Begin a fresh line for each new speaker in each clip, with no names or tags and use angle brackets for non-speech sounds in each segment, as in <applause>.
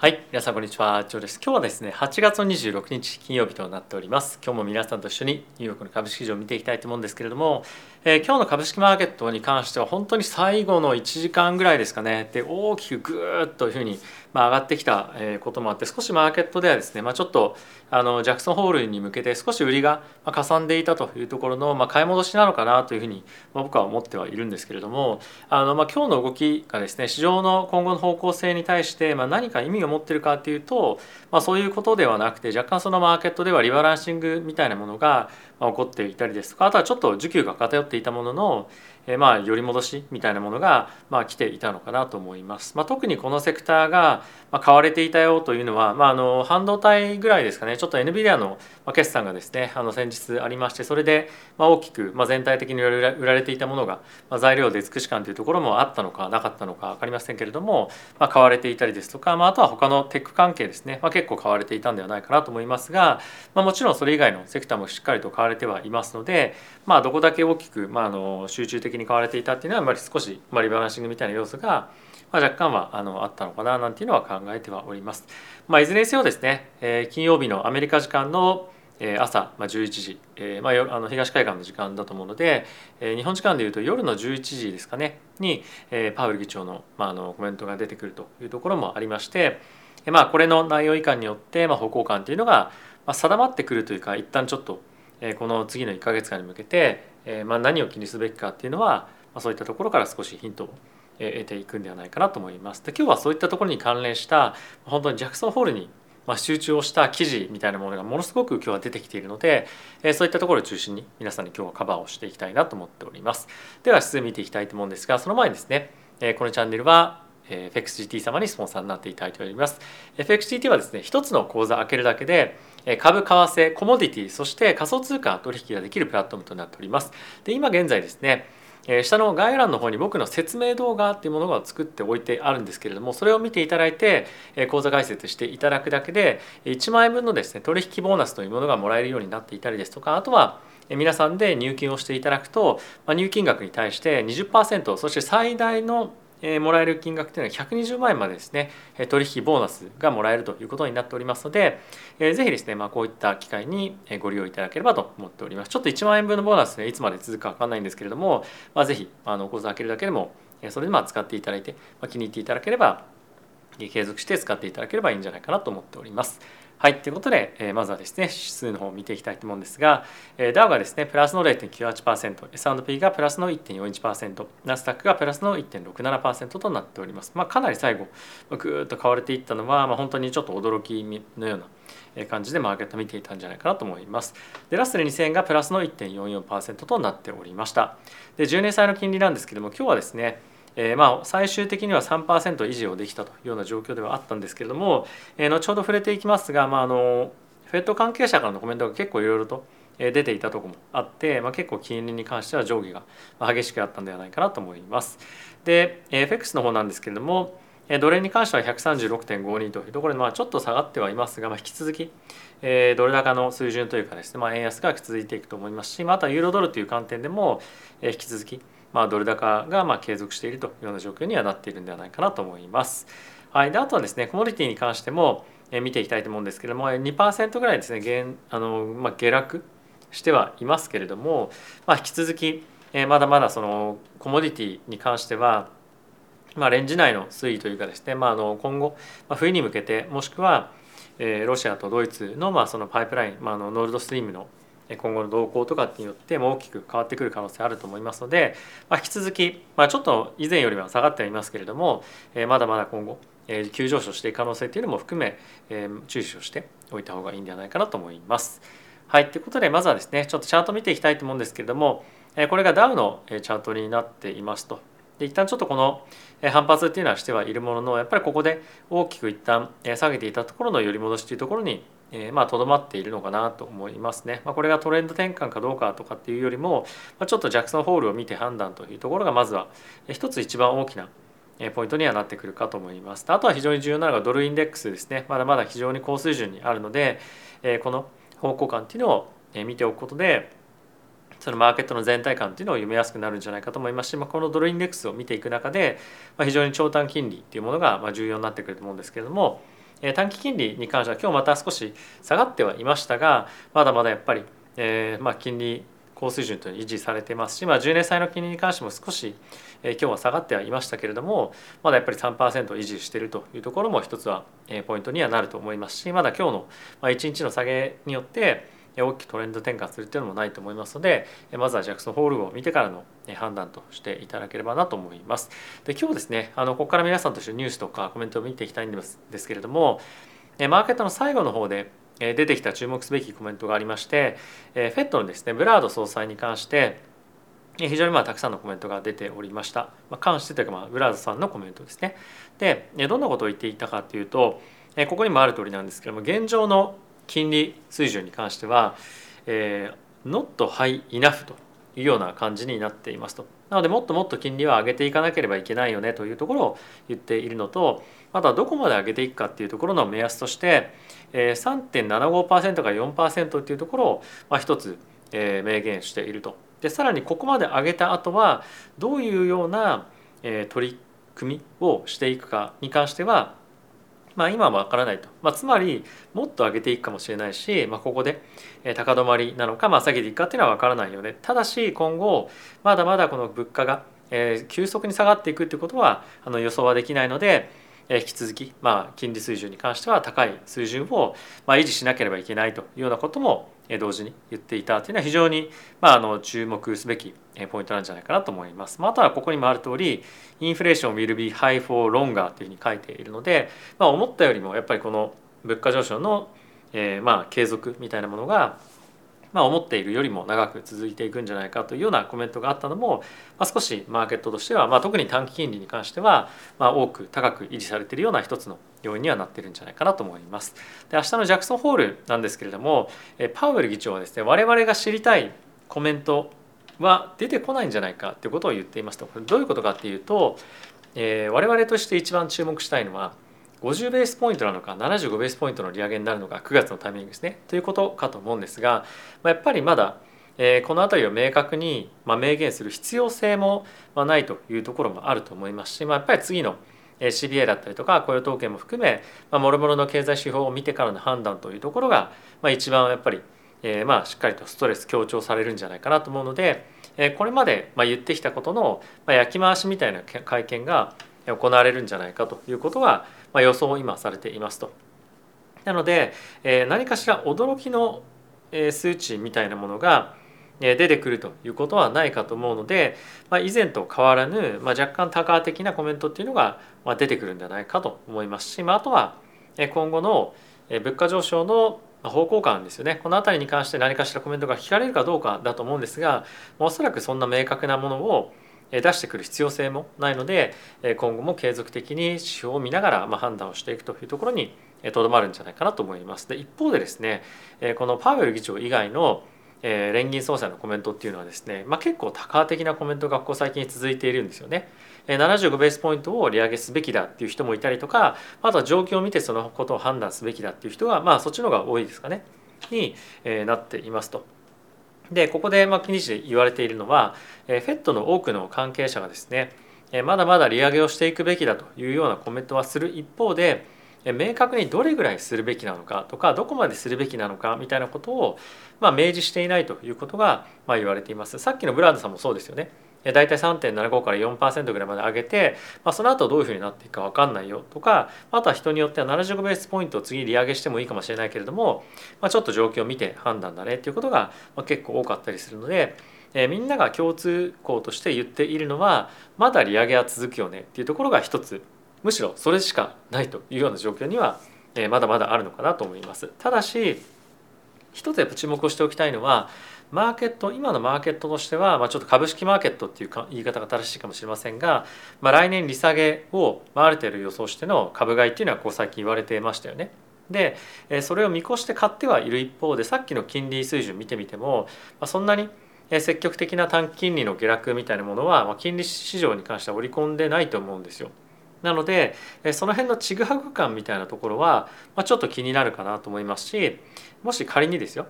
はい皆さんこんにちは。ジョーです。今日はですね8月26日金曜日となっております。今日も皆さんと一緒にニューヨークの株式市場を見ていきたいと思うんですけれども、えー、今日の株式マーケットに関しては本当に最後の1時間ぐらいですかね。で大きくぐーっというふうにまあ上がってきたこともあって少しマーケットではですねまあちょっとあのジャクソンホールに向けて少し売りがかさんでいたというところのまあ買い戻しなのかなというふうにまあ僕は思ってはいるんですけれどもあのまあ今日の動きがですね市場の今後の方向性に対してまあ何か意味を思ってるかっていうと、まあ、そういうことではなくて若干そのマーケットではリバランシングみたいなものが起こっていたりですとかあとはちょっと需給が偏っていたもののえまあ寄り戻しみたいなものがまあ来ていたのかなと思います。まあ、特にこのセクターがま買われていたよというのは、まあ、あの半導体ぐらいですかねちょっと NVIDIA の決算がですねあの先日ありましてそれでまあ大きくまあ全体的に売られていたものがまあ材料で尽くし感というところもあったのかなかったのか分かりませんけれども、まあ、買われていたりですとか、まあ、あとは他のテック関係ですね、まあ、結構買われていたんではないかなと思いますが、まあ、もちろんそれ以外のセクターもしっかりと買われてはいますので、まあ、どこだけ大きく、まあ、あの集中的に買われていたっていうのはやっぱり少し、まあ、リバランシングみたいな要素が、まあ、若干はあのあったのかななんていうのは考えてはおります。まあ、いずれにせよですね、えー、金曜日のアメリカ時間の朝まあ11時、えーまあ、あの東海岸の時間だと思うので、えー、日本時間でいうと夜の11時ですかねに、えー、パウエル議長の,、まあ、あのコメントが出てくるというところもありまして、えーまあ、これの内容以下によって、まあ、方向感というのが、まあ、定まってくるというか一旦ちょっと、この次の1か月間に向けて、ま、何を気にすべきかっていうのはま、そういったところから少しヒントを得ていくんではないかなと思います。で今日はそういったところに関連した本当にジャクソンホールに集中をした記事みたいなものがものすごく今日は出てきているので、そういったところを中心に皆さんに今日はカバーをしていきたいなと思っております。では指数見ていきたいと思うんですがその前にですね、このチャンネルは FXGT 様にスポンサーになっていただいております。FXGT はですね一つの口座開けるだけで株、為替、コモディティ、そして仮想通貨取引ができるプラットフォームとなっております。で今現在ですね下の概要欄の方に僕の説明動画っていうものが作っておいてあるんですけれどもそれを見ていただいて口座開設していただくだけで1万円分のですね取引ボーナスというものがもらえるようになっていたりですとかあとは皆さんで入金をしていただくと入金額に対して20%そして最大のえもらえる金額というのは120万円までですね取引ボーナスがもらえるということになっておりますので、えー、ぜひですね、まあ、こういった機会にご利用いただければと思っております。ちょっと1万円分のボーナスねいつまで続くか分かんないんですけれども、まあ、ぜひあのお口座開けるだけでもそれでまあ使っていただいて、まあ、気に入っていただければ継続して使っていただければいいんじゃないかなと思っております。はい、ということで、えー、まずはですね、指数の方を見ていきたいと思うんですが、えー、ダウがですね、プラスの0.98%、S&P がプラスの1.41%、ナスダックがプラスの1.67%となっております。まあ、かなり最後、ぐーっと買われていったのは、まあ、本当にちょっと驚きのような感じでマーケット見ていたんじゃないかなと思います。で、ラッセル2000がプラスの1.44%となっておりました。で、10年債の金利なんですけども、今日はですね、えー、まあ最終的には3%維持をできたというような状況ではあったんですけれども、えー、後ほど触れていきますが、まあ、あのフェット関係者からのコメントが結構いろいろと出ていたところもあって、まあ、結構金利に関しては上下が激しくあったんではないかなと思います。で FX の方なんですけれどもドル円に関しては136.52というところで、まあ、ちょっと下がってはいますが、まあ、引き続き、えー、ドル高の水準というかですね、まあ、円安が続いていくと思いますし、まあ、とはユーロドルという観点でも、えー、引き続きまあ、ドル高がまあ継続しているというような状況にはなっているんではないかなと思います。はい、であとはですねコモディティに関しても見ていきたいと思うんですけれども2%ぐらいですね減あの、まあ、下落してはいますけれども、まあ、引き続きまだまだそのコモディティに関してはまあ、レンジ内の推移というかですね、まあ、あの今後、まあ、冬に向けてもしくは、えー、ロシアとドイツの,、まあそのパイプライン、まあ、あのノルドストリームの今後の動向とかによっても大きく変わってくる可能性あると思いますので、まあ、引き続き、まあ、ちょっと以前よりは下がってはいますけれども、えまだまだ今後、え急上昇していく可能性というのも含め、え注視をしておいた方がいいんではないかなと思います。はい、ということでまずはですねちょっとチャート見ていきたいと思うんですけれどもえこれがダウのチャートになっていますと。で一旦ちょっとこの反発っていうのはしてはいるもののやっぱりここで大きく一旦下げていたところの寄り戻しというところにえまあとどまっているのかなと思いますね。まあ、これがトレンド転換かどうかとかっていうよりも、まあ、ちょっとジャクソンホールを見て判断というところがまずは一つ一番大きなポイントにはなってくるかと思います。あとは非常に重要なのがドルインデックスですね。まだまだ非常に高水準にあるので、えこの方向感っていうのを見ておくことでそのマーケットの全体感っていうのを読みやすくなるんじゃないかと思いますし、まあ、このドルインデックスを見ていく中で、まあ、非常に長短金利っていうものが重要になってくると思うんですけれども短期金利に関しては今日また少し下がってはいましたがまだまだやっぱり、えー、まあ金利高水準と維持されてますし、まあ、10年債の金利に関しても少し、えー、今日は下がってはいましたけれどもまだやっぱり3%維持しているというところも一つは、えー、ポイントにはなると思いますしまだ今日の、まあ、1日の下げによって大きくトレンド転換するっていうのもないと思いますのでまずはジャクソンホールを見てからの判断としていただければなと思います。で今日ですねあのここから皆さんとしてニュースとかコメントを見ていきたいんですですけれどもマーケットの最後の方で出てきた注目すべきコメントがありまして FED のですねブラード総裁に関して非常にまあたくさんのコメントが出ておりました。まあ、関してというかまあブラードさんのコメントですね。でどんなことを言っていたかというとここにもある通りなんですけども現状の金利水準に関しては、えー、not high enough というような感じになっていますと。なのでもっともっと金利は上げていかなければいけないよねというところを言っているのとまたどこまで上げていくかっていうところの目安として3.75%から4%っていうところをまあ一つ明言していると。でさらにここまで上げた後はどういうような取り組みをしていくかに関してはまあ、今は分からないと、まあ、つまりもっと上げていくかもしれないし、まあ、ここで高止まりなのか、まあ、下げていくかっていうのは分からないよね。ただし今後まだまだこの物価が急速に下がっていくってことはあの予想はできないので引き続き、まあ、金利水準に関しては高い水準を、まあ、維持しなければいけないというようなことも同時に言っていたというのは非常に、まあ、あの注目すべきポイントなんじゃないかなと思います。まあ、あとはここにもある通りインフレーション will be high for longer というふうに書いているので、まあ、思ったよりもやっぱりこの物価上昇の、えー、まあ継続みたいなものがまあ、思っているよりも長く続いていくんじゃないかというようなコメントがあったのも、まあ、少しマーケットとしては、まあ、特に短期金利に関しては、まあ、多く高く維持されているような一つの要因にはなっているんじゃないかなと思います。で明日のジャクソンホールなんですけれどもパウエル議長はですね我々が知りたいコメントは出てこないんじゃないかということを言っていますとこれどういうことかっていうと、えー、我々として一番注目したいのは50ベースポイントなのか75ベースポイントの利上げになるのか9月のタイミングですね。ということかと思うんですが、まあ、やっぱりまだ、えー、この辺りを明確に、まあ、明言する必要性も、まあ、ないというところもあると思いますし、まあ、やっぱり次の CBA だったりとか雇用統計も含め、まあ、もろもろの経済指標を見てからの判断というところが、まあ、一番やっぱり、えー、まあしっかりとストレス強調されるんじゃないかなと思うので、えー、これまでまあ言ってきたことの、まあ、焼き回しみたいな会見が行われるんじゃないかということが、まあ、予想を今されていますと。なので、えー、何かしら驚きの数値みたいなものが出てくるということはないかと思うので、まあ、以前と変わらぬ、まあ、若干多価的なコメントっていうのが出てくるんじゃないかと思いますし、まあ、あとは今後の物価上昇の方向感ですよねこの辺りに関して何かしらコメントが聞かれるかどうかだと思うんですがおそらくそんな明確なものを出してくる必要性もないので今後も継続的に指標を見ながら判断をしていくというところにとどまるんじゃないかなと思います。で一方でですねこのパウエル議長以外の連銀総裁のコメントっていうのはですね、まあ、結構多価的なコメントがここ最近続いているんですよね。75ベースポイントを利上げすべきだっていう人もいたりとかあとは状況を見てそのことを判断すべきだっていう人がまあそっちの方が多いですかねになっていますと。でここでまあ記事で言われているのは FED の多くの関係者がですねまだまだ利上げをしていくべきだというようなコメントはする一方で明確にどれぐらいするべきなのかとかどこまでするべきなのかみたいなことをまあ明示していないということがまあ言われています。さっきのブランドさんもそうですよね。大体3.75から4%ぐらいまで上げて、まあ、その後どういうふうになっていくか分かんないよとかあとは人によっては75ベースポイントを次利上げしてもいいかもしれないけれども、まあ、ちょっと状況を見て判断だねっていうことが結構多かったりするので、えー、みんなが共通項として言っているのはまだ利上げは続くよねっていうところが一つむしろそれしかないというような状況には、え、まだまだあるのかなと思います。ただし一つやっぱ注目をしておきたいのはマーケット今のマーケットとしては、まあ、ちょっと株式マーケットっていうか言い方が正しいかもしれませんが、まあ、来年利下げを、まあ、ある予想しての株買いっていうのはこう最近言われてましたよね。でそれを見越して買ってはいる一方でさっきの金利水準見てみても、まあ、そんなに積極的な短期金利の下落みたいなものは、まあ、金利市場に関しては織り込んでないと思うんですよ。なのでその辺のちぐはぐ感みたいなところは、まあ、ちょっと気になるかなと思いますしもし仮にですよ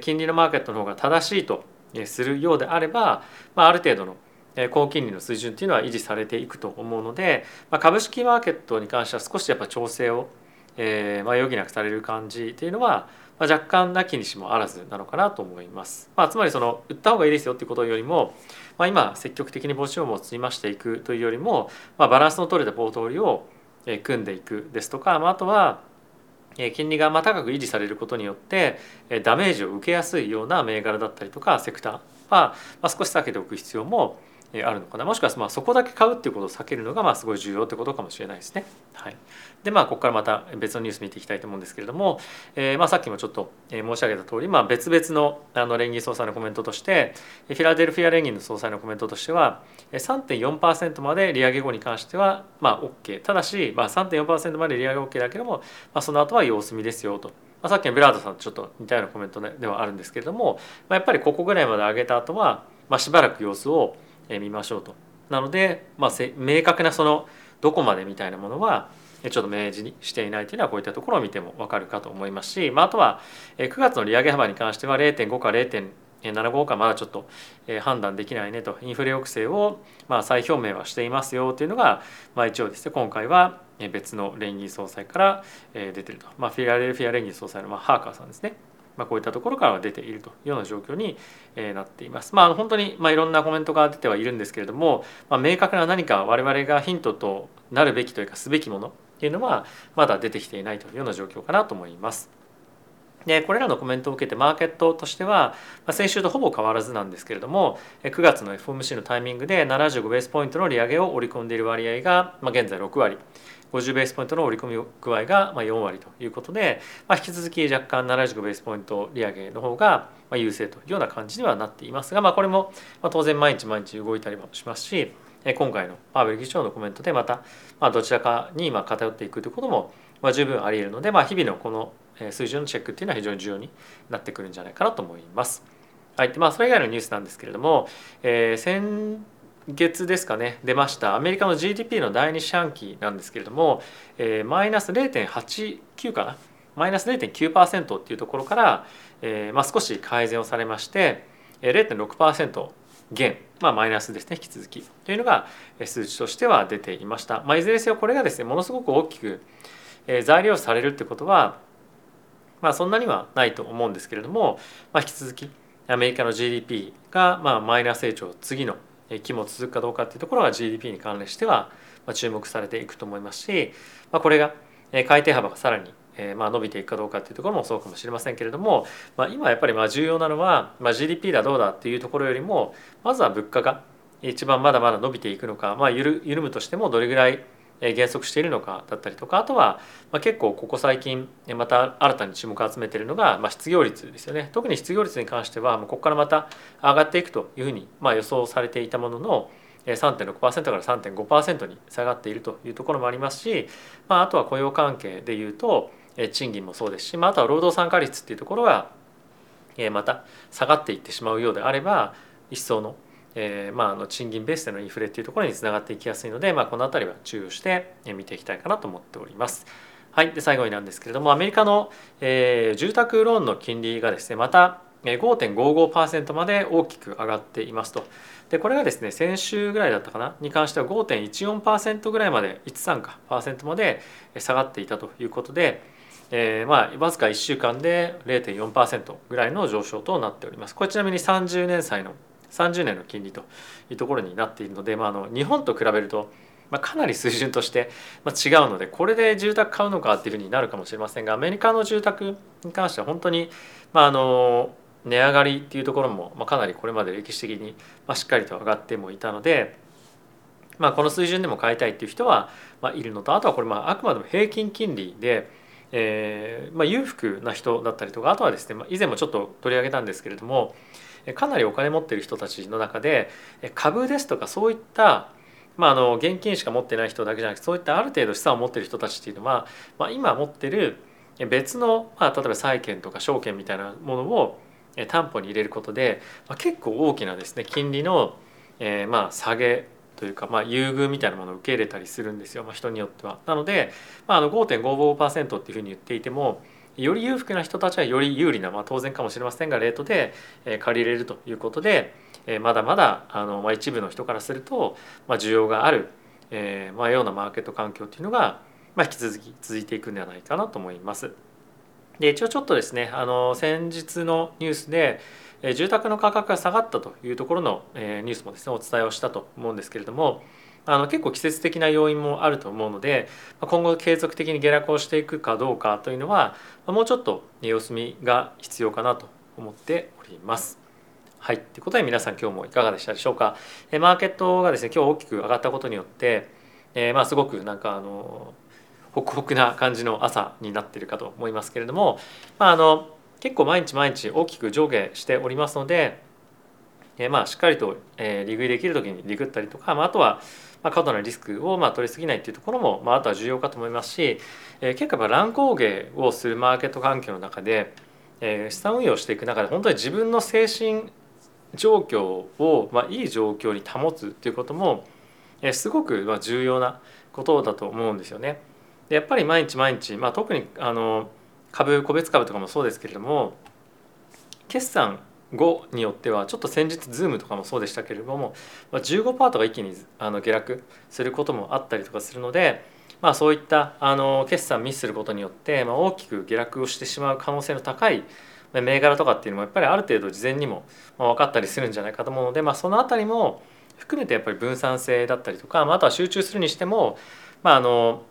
金利のマーケットの方が正しいとするようであれば、まあ、ある程度の高金利の水準っていうのは維持されていくと思うので、まあ、株式マーケットに関しては少しやっぱ調整をえー、まあ、余儀なくされる感じっていうのは、まあ、若干なきにしもあらずなのかなと思います。まあ、つまりその売った方がいいですよっていうことよりも、まあ、今積極的にポジションを積み増していくというよりも、まあ、バランスの取れたポートフォリオを組んでいくですとか、まあ、あとは金利がま高く維持されることによってダメージを受けやすいような銘柄だったりとかセクターは少し避けておく必要もあるのかなもしくはまあそこだけ買うっていうことを避けるのがまあすごい重要ってことかもしれないですね。はい、でまあここからまた別のニュース見ていきたいと思うんですけれども、えー、まあさっきもちょっと申し上げた通り、まあ、別々のあの連銀総裁のコメントとしてフィラデルフィア連銀の総裁のコメントとしては3.4%まで利上げ後に関してはまあ OK ただし、まあ、3.4%まで利上げ OK だけども、まあ、その後は様子見ですよと。まあ、さっきのブラードさんとちょっと似たようなコメントではあるんですけれども、まあ、やっぱりここぐらいまで上げた後は、まあ、しばらく様子を見ましょうと。なので、まあ、明確なそのどこまでみたいなものはちょっと明示にしていないというのはこういったところを見ても分かるかと思いますし、まあ、あとは9月の利上げ幅に関しては0.5か0.75かまだちょっと判断できないねと。インフレ抑制をまあ再表明はしていますよというのが、まあ、一応ですね今回は別の連銀総裁から出てると、まあ、フィラデルフィア連銀総裁のまあハーカーさんですね。まあ、こういったところから出ているというような状況になっています。まあ、本当にまあいろんなコメントが出てはいるんですけれども、まあ、明確な何か我々がヒントとなるべきというかすべきものっていうのはまだ出てきていないというような状況かなと思います。でこれらのコメントを受けてマーケットとしては先週とほぼ変わらずなんですけれども9月の FOMC のタイミングで75ベースポイントの利上げを織り込んでいる割合が現在6割50ベースポイントの織り込み具合が4割ということで、まあ、引き続き若干75ベースポイント利上げの方が優勢というような感じにはなっていますが、まあ、これも当然毎日毎日動いたりもしますし今回のパーベル議長のコメントでまたどちらかに偏っていくということも十分あり得るので、まあ、日々のこの数字のチェックっていうのは非常に重要になってくるんじゃないかなと思います。はい、まあそれ以外のニュースなんですけれども、えー、先月ですかね出ました。アメリカの GDP の第2四半期なんですけれども、えー、マイナス0.89かな？マイナス0.9%っていうところから、えーまあ、少し改善をされまして0.6%減、まあ、マイナスですね引き続き。というのが数値としては出ていました、まあ、いずれにせよこれがですねものすごく大きく材料されるってことは、まあ、そんなにはないと思うんですけれども、まあ、引き続きアメリカの GDP がまあマイナス成長次の期も続くかどうかっていうところが GDP に関連しては注目されていくと思いますし、まあ、これが改定幅がさらにまあ伸びていくかどうかっていうところもそうかもしれませんけれども、まあ、今やっぱりまあ重要なのは、まあ、GDP だどうだっていうところよりもまずは物価が一番まだまだ伸びていくのか、まあ、緩むとしてもどれぐらい減速しているのかだったりとかあとは結構ここ最近また新たに注目を集めているのが失業率ですよね。特に失業率に関してはここからまた上がっていくというふうに予想されていたものの3.6%から3.5%に下がっているというところもありますし、まあ、あとは雇用関係でいうと賃金もそうですし、まあ、あとは労働参加率っていうところがまた下がっていってしまうようであれば一層のえーまあ、あの賃金ベースでのインフレっていうところにつながっていきやすいので、まあ、この辺りは注意をして見ていきたいかなと思っております。はい、で最後になんですけれどもアメリカの、えー、住宅ローンの金利がですねまた5.55%まで大きく上がっていますと。でこれがですね先週ぐらいだったかな？に関しては5.14%ぐらいまで13かパーセントまで下がっていたということで、えー、まあわずか1週間で0.4%ぐらいの上昇となっております。これちなみに30年債の30年の金利というところになっているので、まあ、あの日本と比べると、まあ、かなり水準として違うのでこれで住宅買うのかっていうふうになるかもしれませんがアメリカの住宅に関しては本当に、まあ、あの値上がりっていうところも、まあ、かなりこれまで歴史的に、まあ、しっかりと上がってもいたので、まあ、この水準でも買いたいっていう人は、まあ、いるのとあとはこれまああくまでも平均金利で。えーまあ、裕福な人だったりとかあとはですね、まあ、以前もちょっと取り上げたんですけれどもかなりお金持ってる人たちの中で株ですとかそういったまあ、あの現金しか持ってない人だけじゃなくてそういったある程度資産を持ってる人たちっていうのは、まあ、今持ってる別の、まあ、例えば債券とか証券みたいなものを担保に入れることで、まあ、結構大きなですね金利の、えー、まあ下げというか、まあ、優遇みたいなものを受け入れたりするんですよ、まあ、人によっては。なので、まあ、あの5.55%っていうふうに言っていてもより裕福な人たちはより有利な、まあ、当然かもしれませんがレートで借りれるということでまだまだあの、まあ、一部の人からすると、まあ、需要がある、えーまあ、ようなマーケット環境っていうのがまあ、引き続き続いていくんではないかなと思います。で一応ちょっとですねあの先日のニュースで住宅の価格が下がったというところのニュースもですねお伝えをしたと思うんですけれどもあの結構季節的な要因もあると思うので今後継続的に下落をしていくかどうかというのはもうちょっと様子見が必要かなと思っております。はい、ということで皆さん今日もいかがでしたでしょうか？マーケットがですね今日大きく上がったことによって、えー、まあすごくなんかあのホクホクな感じの朝になってるかと思いますけれども、まあ、あの結構毎日毎日大きく上下しておりますので、えー、まあしっかりと、えー、利食いできる時に利食ったりとか、まあ、あとはまあ、過度なリスクをまあ取りすぎないっていうところも、まあ、あとは重要かと思いますし、えー、結構やっぱ乱高下をするマーケット環境の中で、えー、資産運用していく中で本当に自分の精神状況を、まあ、いい状況に保つっていうことも、えー、すごくまあ重要なことだと思うんですよね。でやっぱり毎日毎日、まあ、特にあの株個別株とかもそうですけれども決算後によってはちょっと先日ズームとかもそうでしたけれどもま15%とか一気にあの下落することもあったりとかするので、まあ、そういったあの決算ミスすることによって、まあ、大きく下落をしてしまう可能性の高い銘柄とかっていうのもやっぱりある程度事前にも分かったりするんじゃないかと思うので、まあ、その辺りも含めてやっぱり分散性だったりとか、まあ、あとは集中するにしても、まあ、あの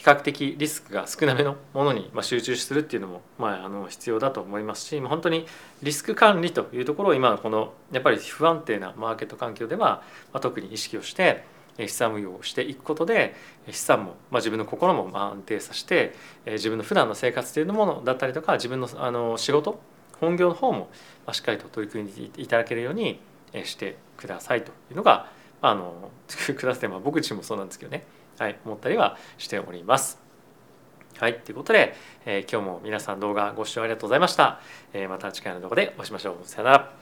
比較的リスクが少なめのものに集中するっていうのも、まあ、あの必要だと思いますし本当にリスク管理というところを今のこのやっぱり不安定なマーケット環境では、ま、特に意識をして資産運用をしていくことで資産も、まあ、自分の心も安定させて自分の普段の生活というものだったりとか自分のあの仕事本業の方もしっかりと取り組んでいただけるようにしてくださいというのがあの <laughs> ください、まあ、僕自身もそうなんですけどね。はい、思ったりはしております。はい、ということで、えー、今日も皆さん動画ご視聴ありがとうございました。えー、また次回の動画でお会いしましょう。さよなら。